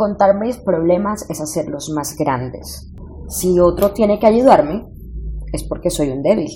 Contar mis problemas es hacerlos más grandes. Si otro tiene que ayudarme, es porque soy un débil.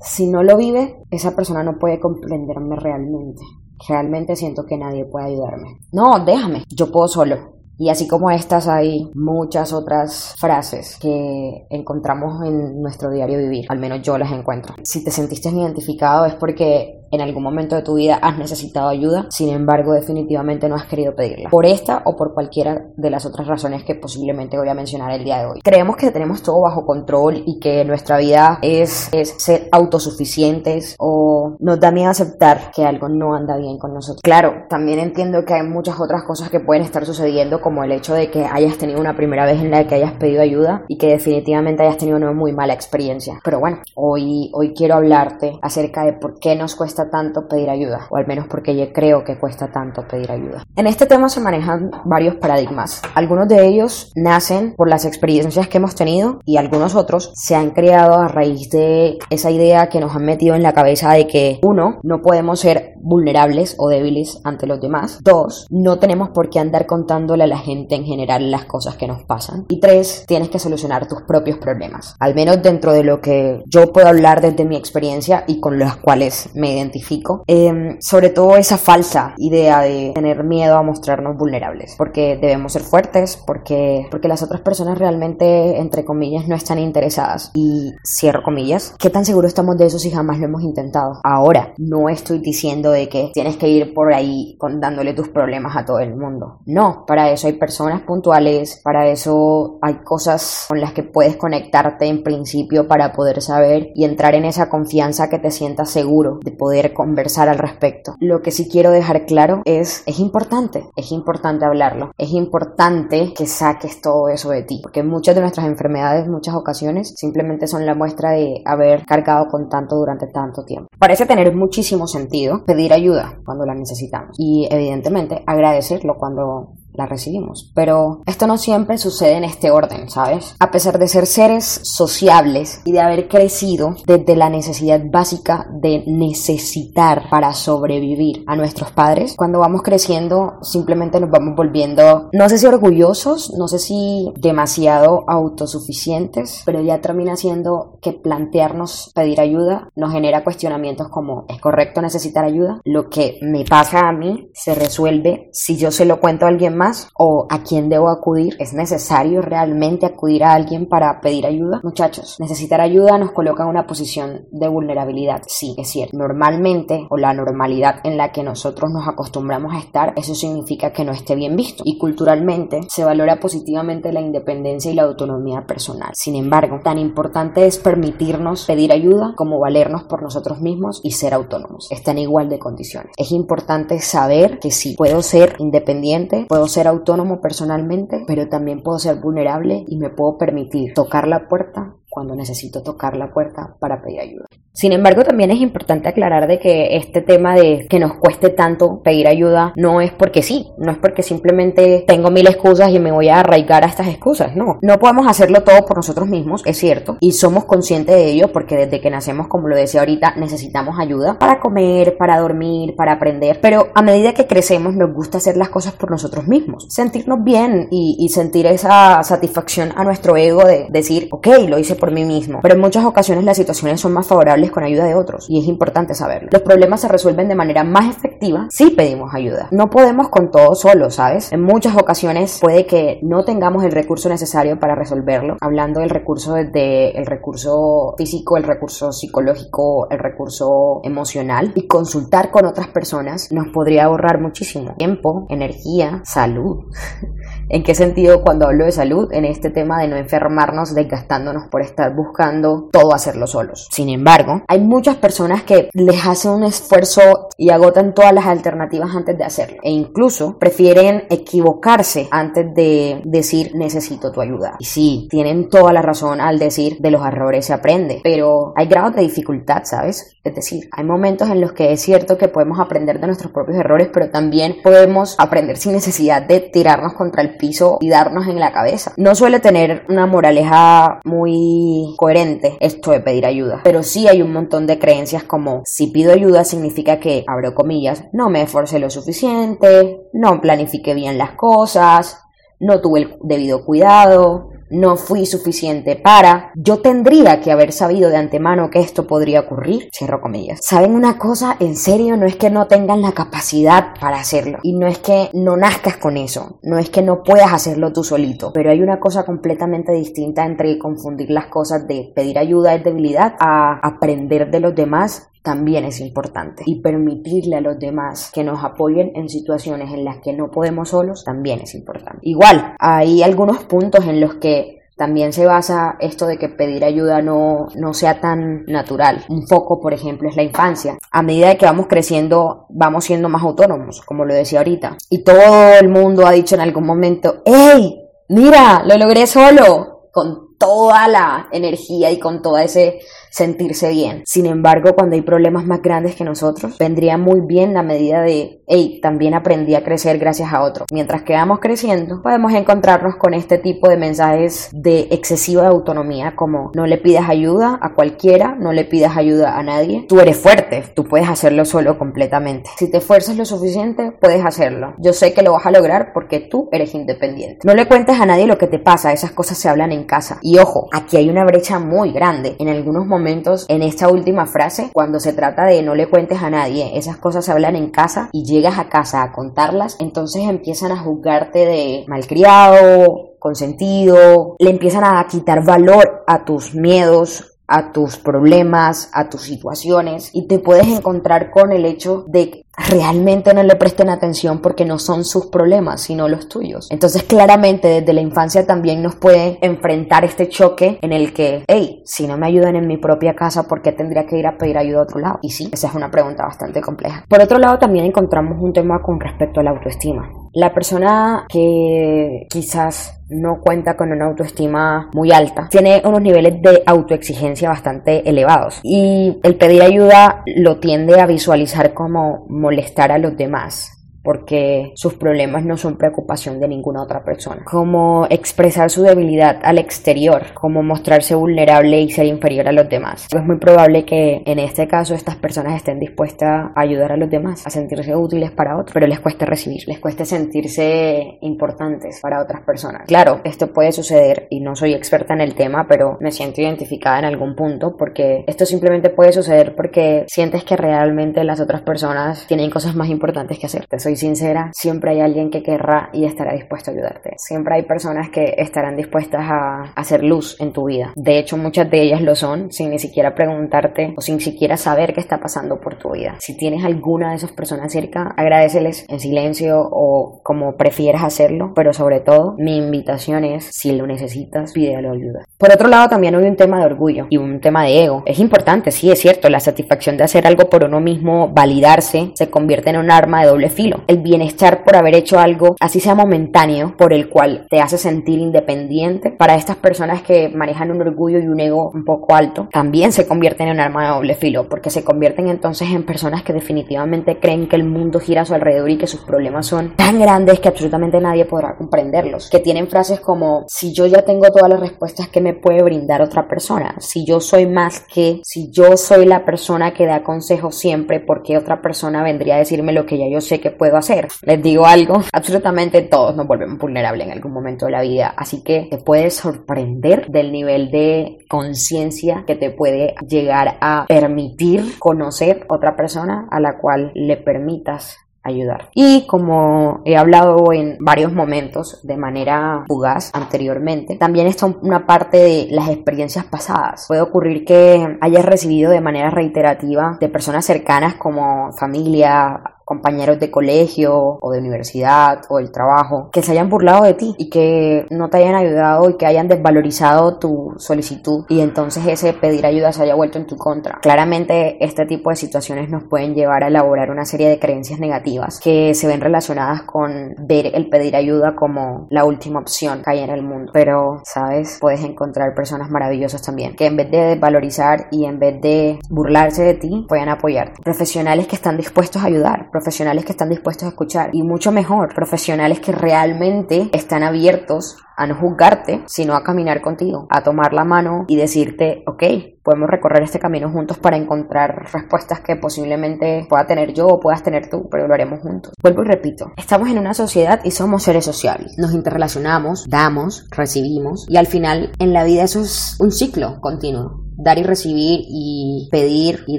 Si no lo vive, esa persona no puede comprenderme realmente. Realmente siento que nadie puede ayudarme. No, déjame, yo puedo solo. Y así como estas hay muchas otras frases que encontramos en nuestro diario vivir, al menos yo las encuentro. Si te sentiste identificado es porque en algún momento de tu vida has necesitado ayuda, sin embargo definitivamente no has querido pedirla, por esta o por cualquiera de las otras razones que posiblemente voy a mencionar el día de hoy. Creemos que tenemos todo bajo control y que nuestra vida es, es ser autosuficientes o nos da miedo aceptar que algo no anda bien con nosotros. Claro, también entiendo que hay muchas otras cosas que pueden estar sucediendo como el hecho de que hayas tenido una primera vez en la que hayas pedido ayuda y que definitivamente hayas tenido una muy mala experiencia. Pero bueno, hoy, hoy quiero hablarte acerca de por qué nos cuesta tanto pedir ayuda, o al menos porque yo creo que cuesta tanto pedir ayuda. En este tema se manejan varios paradigmas. Algunos de ellos nacen por las experiencias que hemos tenido y algunos otros se han creado a raíz de esa idea que nos han metido en la cabeza de que uno, no podemos ser vulnerables o débiles ante los demás. Dos, no tenemos por qué andar contándole a la gente en general las cosas que nos pasan. Y tres, tienes que solucionar tus propios problemas. Al menos dentro de lo que yo puedo hablar desde mi experiencia y con las cuales me identifico identifico, em, sobre todo esa falsa idea de tener miedo a mostrarnos vulnerables, porque debemos ser fuertes, porque, porque las otras personas realmente, entre comillas, no están interesadas. Y cierro comillas, ¿qué tan seguro estamos de eso si jamás lo hemos intentado? Ahora, no estoy diciendo de que tienes que ir por ahí contándole tus problemas a todo el mundo. No, para eso hay personas puntuales, para eso hay cosas con las que puedes conectarte en principio para poder saber y entrar en esa confianza que te sientas seguro de poder conversar al respecto. Lo que sí quiero dejar claro es, es importante, es importante hablarlo, es importante que saques todo eso de ti, porque muchas de nuestras enfermedades, muchas ocasiones, simplemente son la muestra de haber cargado con tanto durante tanto tiempo. Parece tener muchísimo sentido pedir ayuda cuando la necesitamos y evidentemente agradecerlo cuando la recibimos. Pero esto no siempre sucede en este orden, ¿sabes? A pesar de ser seres sociables y de haber crecido desde la necesidad básica de necesitar para sobrevivir a nuestros padres, cuando vamos creciendo simplemente nos vamos volviendo, no sé si orgullosos, no sé si demasiado autosuficientes, pero ya termina siendo que plantearnos pedir ayuda nos genera cuestionamientos como, ¿es correcto necesitar ayuda? Lo que me pasa a mí se resuelve si yo se lo cuento a alguien más o a quién debo acudir? ¿Es necesario realmente acudir a alguien para pedir ayuda? Muchachos, necesitar ayuda nos coloca en una posición de vulnerabilidad. Sí, es cierto. Normalmente, o la normalidad en la que nosotros nos acostumbramos a estar, eso significa que no esté bien visto. Y culturalmente se valora positivamente la independencia y la autonomía personal. Sin embargo, tan importante es permitirnos pedir ayuda como valernos por nosotros mismos y ser autónomos. Están igual de condiciones. Es importante saber que sí, puedo ser independiente, puedo ser autónomo personalmente, pero también puedo ser vulnerable y me puedo permitir tocar la puerta cuando necesito tocar la puerta para pedir ayuda. Sin embargo, también es importante aclarar de que este tema de que nos cueste tanto pedir ayuda no es porque sí, no es porque simplemente tengo mil excusas y me voy a arraigar a estas excusas, no. No podemos hacerlo todo por nosotros mismos, es cierto, y somos conscientes de ello porque desde que nacemos, como lo decía ahorita, necesitamos ayuda para comer, para dormir, para aprender, pero a medida que crecemos nos gusta hacer las cosas por nosotros mismos, sentirnos bien y, y sentir esa satisfacción a nuestro ego de decir, ok, lo hice por mí mismo, pero en muchas ocasiones las situaciones son más favorables con ayuda de otros y es importante saberlo. Los problemas se resuelven de manera más efectiva si pedimos ayuda. No podemos con todo solo, ¿sabes? En muchas ocasiones puede que no tengamos el recurso necesario para resolverlo. Hablando del recurso desde el recurso físico, el recurso psicológico, el recurso emocional y consultar con otras personas nos podría ahorrar muchísimo tiempo, energía, salud. ¿En qué sentido cuando hablo de salud? En este tema de no enfermarnos desgastándonos por estar buscando todo hacerlo solos. Sin embargo, hay muchas personas que les hacen un esfuerzo y agotan todas las alternativas antes de hacerlo. E incluso prefieren equivocarse antes de decir necesito tu ayuda. Y sí, tienen toda la razón al decir de los errores se aprende. Pero hay grados de dificultad, ¿sabes? Es decir, hay momentos en los que es cierto que podemos aprender de nuestros propios errores, pero también podemos aprender sin necesidad de tirarnos contra el piso y darnos en la cabeza. No suele tener una moraleja muy coherente esto de pedir ayuda, pero sí hay un montón de creencias como si pido ayuda significa que, abro comillas, no me esforcé lo suficiente, no planifique bien las cosas, no tuve el debido cuidado, no fui suficiente para, yo tendría que haber sabido de antemano que esto podría ocurrir, cierro comillas. ¿Saben una cosa? En serio, no es que no tengan la capacidad para hacerlo y no es que no nazcas con eso, no es que no puedas hacerlo tú solito, pero hay una cosa completamente distinta entre confundir las cosas de pedir ayuda es debilidad a aprender de los demás también es importante. Y permitirle a los demás que nos apoyen en situaciones en las que no podemos solos también es importante. Igual, hay algunos puntos en los que también se basa esto de que pedir ayuda no, no sea tan natural. Un foco, por ejemplo, es la infancia. A medida que vamos creciendo, vamos siendo más autónomos, como lo decía ahorita. Y todo el mundo ha dicho en algún momento, ¡Ey! Mira, lo logré solo, con toda la energía y con todo ese sentirse bien. Sin embargo, cuando hay problemas más grandes que nosotros, vendría muy bien la medida de, hey, también aprendí a crecer gracias a otro. Mientras que vamos creciendo, podemos encontrarnos con este tipo de mensajes de excesiva autonomía, como no le pidas ayuda a cualquiera, no le pidas ayuda a nadie. Tú eres fuerte, tú puedes hacerlo solo completamente. Si te esfuerzas lo suficiente, puedes hacerlo. Yo sé que lo vas a lograr porque tú eres independiente. No le cuentes a nadie lo que te pasa, esas cosas se hablan en casa. Y ojo, aquí hay una brecha muy grande. En algunos momentos momentos en esta última frase, cuando se trata de no le cuentes a nadie, esas cosas se hablan en casa y llegas a casa a contarlas, entonces empiezan a juzgarte de malcriado, consentido, le empiezan a quitar valor a tus miedos, a tus problemas, a tus situaciones y te puedes encontrar con el hecho de realmente no le presten atención porque no son sus problemas, sino los tuyos. Entonces claramente desde la infancia también nos puede enfrentar este choque en el que, hey, si no me ayudan en mi propia casa, ¿por qué tendría que ir a pedir ayuda a otro lado? Y sí, esa es una pregunta bastante compleja. Por otro lado también encontramos un tema con respecto a la autoestima. La persona que quizás no cuenta con una autoestima muy alta, tiene unos niveles de autoexigencia bastante elevados y el pedir ayuda lo tiende a visualizar como molestar a los demás porque sus problemas no son preocupación de ninguna otra persona. Como expresar su debilidad al exterior, como mostrarse vulnerable y ser inferior a los demás. Es muy probable que en este caso estas personas estén dispuestas a ayudar a los demás, a sentirse útiles para otros, pero les cuesta recibir, les cuesta sentirse importantes para otras personas. Claro, esto puede suceder y no soy experta en el tema, pero me siento identificada en algún punto porque esto simplemente puede suceder porque sientes que realmente las otras personas tienen cosas más importantes que hacer. Te soy sincera, siempre hay alguien que querrá y estará dispuesto a ayudarte. Siempre hay personas que estarán dispuestas a hacer luz en tu vida. De hecho, muchas de ellas lo son sin ni siquiera preguntarte o sin siquiera saber qué está pasando por tu vida. Si tienes alguna de esas personas cerca, agradeceles en silencio o como prefieras hacerlo, pero sobre todo mi invitación es, si lo necesitas, pídelo ayuda. Por otro lado, también hay un tema de orgullo y un tema de ego. Es importante, sí, es cierto, la satisfacción de hacer algo por uno mismo, validarse, se convierte en un arma de doble filo el bienestar por haber hecho algo, así sea momentáneo, por el cual te hace sentir independiente. Para estas personas que manejan un orgullo y un ego un poco alto, también se convierten en un arma de doble filo, porque se convierten entonces en personas que definitivamente creen que el mundo gira a su alrededor y que sus problemas son tan grandes que absolutamente nadie podrá comprenderlos. Que tienen frases como, si yo ya tengo todas las respuestas que me puede brindar otra persona, si yo soy más que, si yo soy la persona que da consejos siempre, porque otra persona vendría a decirme lo que ya yo sé que puedo hacer. Les digo algo, absolutamente todos nos volvemos vulnerables en algún momento de la vida, así que te puedes sorprender del nivel de conciencia que te puede llegar a permitir conocer otra persona a la cual le permitas ayudar. Y como he hablado en varios momentos de manera fugaz anteriormente, también está una parte de las experiencias pasadas. Puede ocurrir que hayas recibido de manera reiterativa de personas cercanas como familia, compañeros de colegio o de universidad o del trabajo que se hayan burlado de ti y que no te hayan ayudado y que hayan desvalorizado tu solicitud y entonces ese pedir ayuda se haya vuelto en tu contra. Claramente este tipo de situaciones nos pueden llevar a elaborar una serie de creencias negativas que se ven relacionadas con ver el pedir ayuda como la última opción que hay en el mundo. Pero, sabes, puedes encontrar personas maravillosas también que en vez de desvalorizar y en vez de burlarse de ti, pueden apoyarte. Profesionales que están dispuestos a ayudar, profesionales que están dispuestos a escuchar y mucho mejor, profesionales que realmente están abiertos a no juzgarte, sino a caminar contigo, a tomar la mano y decirte, ok, podemos recorrer este camino juntos para encontrar respuestas que posiblemente pueda tener yo o puedas tener tú, pero lo haremos juntos. Vuelvo y repito, estamos en una sociedad y somos seres sociales. Nos interrelacionamos, damos, recibimos y al final en la vida eso es un ciclo continuo dar y recibir y pedir y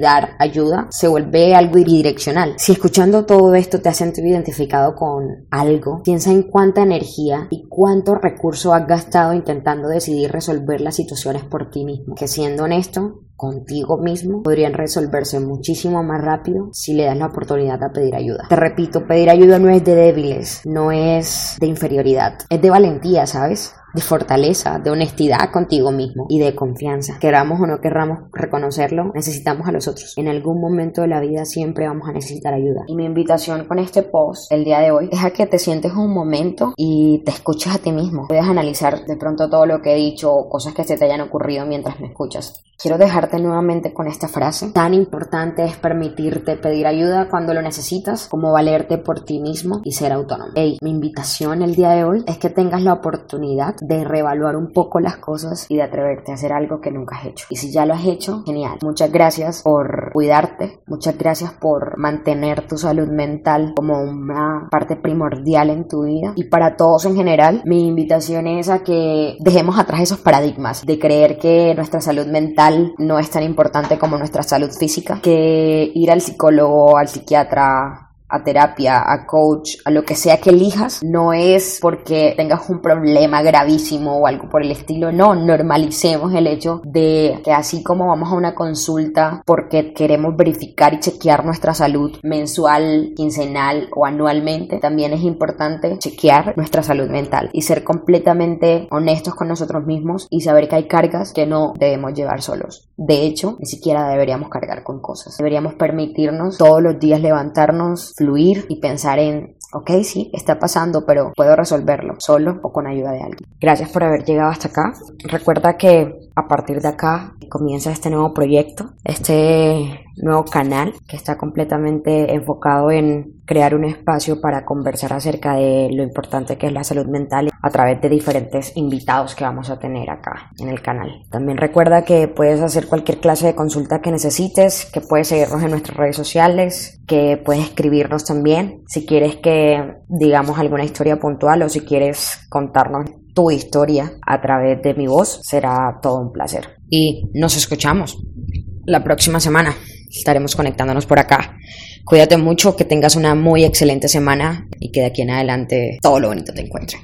dar ayuda se vuelve algo bidireccional. Si escuchando todo esto te has sentido identificado con algo, piensa en cuánta energía y cuánto recurso has gastado intentando decidir resolver las situaciones por ti mismo. Que siendo honesto, contigo mismo podrían resolverse muchísimo más rápido si le das la oportunidad a pedir ayuda. Te repito, pedir ayuda no es de débiles, no es de inferioridad, es de valentía, ¿sabes? De fortaleza, de honestidad contigo mismo y de confianza. Queramos o no querramos reconocerlo, necesitamos a los otros. En algún momento de la vida siempre vamos a necesitar ayuda. Y mi invitación con este post el día de hoy es a que te sientes un momento y te escuches a ti mismo. Puedes analizar de pronto todo lo que he dicho o cosas que se te hayan ocurrido mientras me escuchas. Quiero dejarte nuevamente con esta frase. Tan importante es permitirte pedir ayuda cuando lo necesitas como valerte por ti mismo y ser autónomo. Hey, mi invitación el día de hoy es que tengas la oportunidad de reevaluar un poco las cosas y de atreverte a hacer algo que nunca has hecho. Y si ya lo has hecho, genial. Muchas gracias por cuidarte, muchas gracias por mantener tu salud mental como una parte primordial en tu vida. Y para todos en general, mi invitación es a que dejemos atrás esos paradigmas de creer que nuestra salud mental no es tan importante como nuestra salud física, que ir al psicólogo, al psiquiatra, a terapia, a coach, a lo que sea que elijas, no es porque tengas un problema gravísimo o algo por el estilo, no, normalicemos el hecho de que así como vamos a una consulta porque queremos verificar y chequear nuestra salud mensual, quincenal o anualmente, también es importante chequear nuestra salud mental y ser completamente honestos con nosotros mismos y saber que hay cargas que no debemos llevar solos. De hecho, ni siquiera deberíamos cargar con cosas. Deberíamos permitirnos todos los días levantarnos, fluir y pensar en, ok, sí, está pasando, pero puedo resolverlo solo o con ayuda de alguien. Gracias por haber llegado hasta acá. Recuerda que a partir de acá comienza este nuevo proyecto, este nuevo canal que está completamente enfocado en crear un espacio para conversar acerca de lo importante que es la salud mental a través de diferentes invitados que vamos a tener acá en el canal. También recuerda que puedes hacer cualquier clase de consulta que necesites, que puedes seguirnos en nuestras redes sociales, que puedes escribirnos también si quieres que digamos alguna historia puntual o si quieres contarnos tu historia a través de mi voz, será todo un placer. Y nos escuchamos la próxima semana. Estaremos conectándonos por acá. Cuídate mucho, que tengas una muy excelente semana y que de aquí en adelante todo lo bonito te encuentre.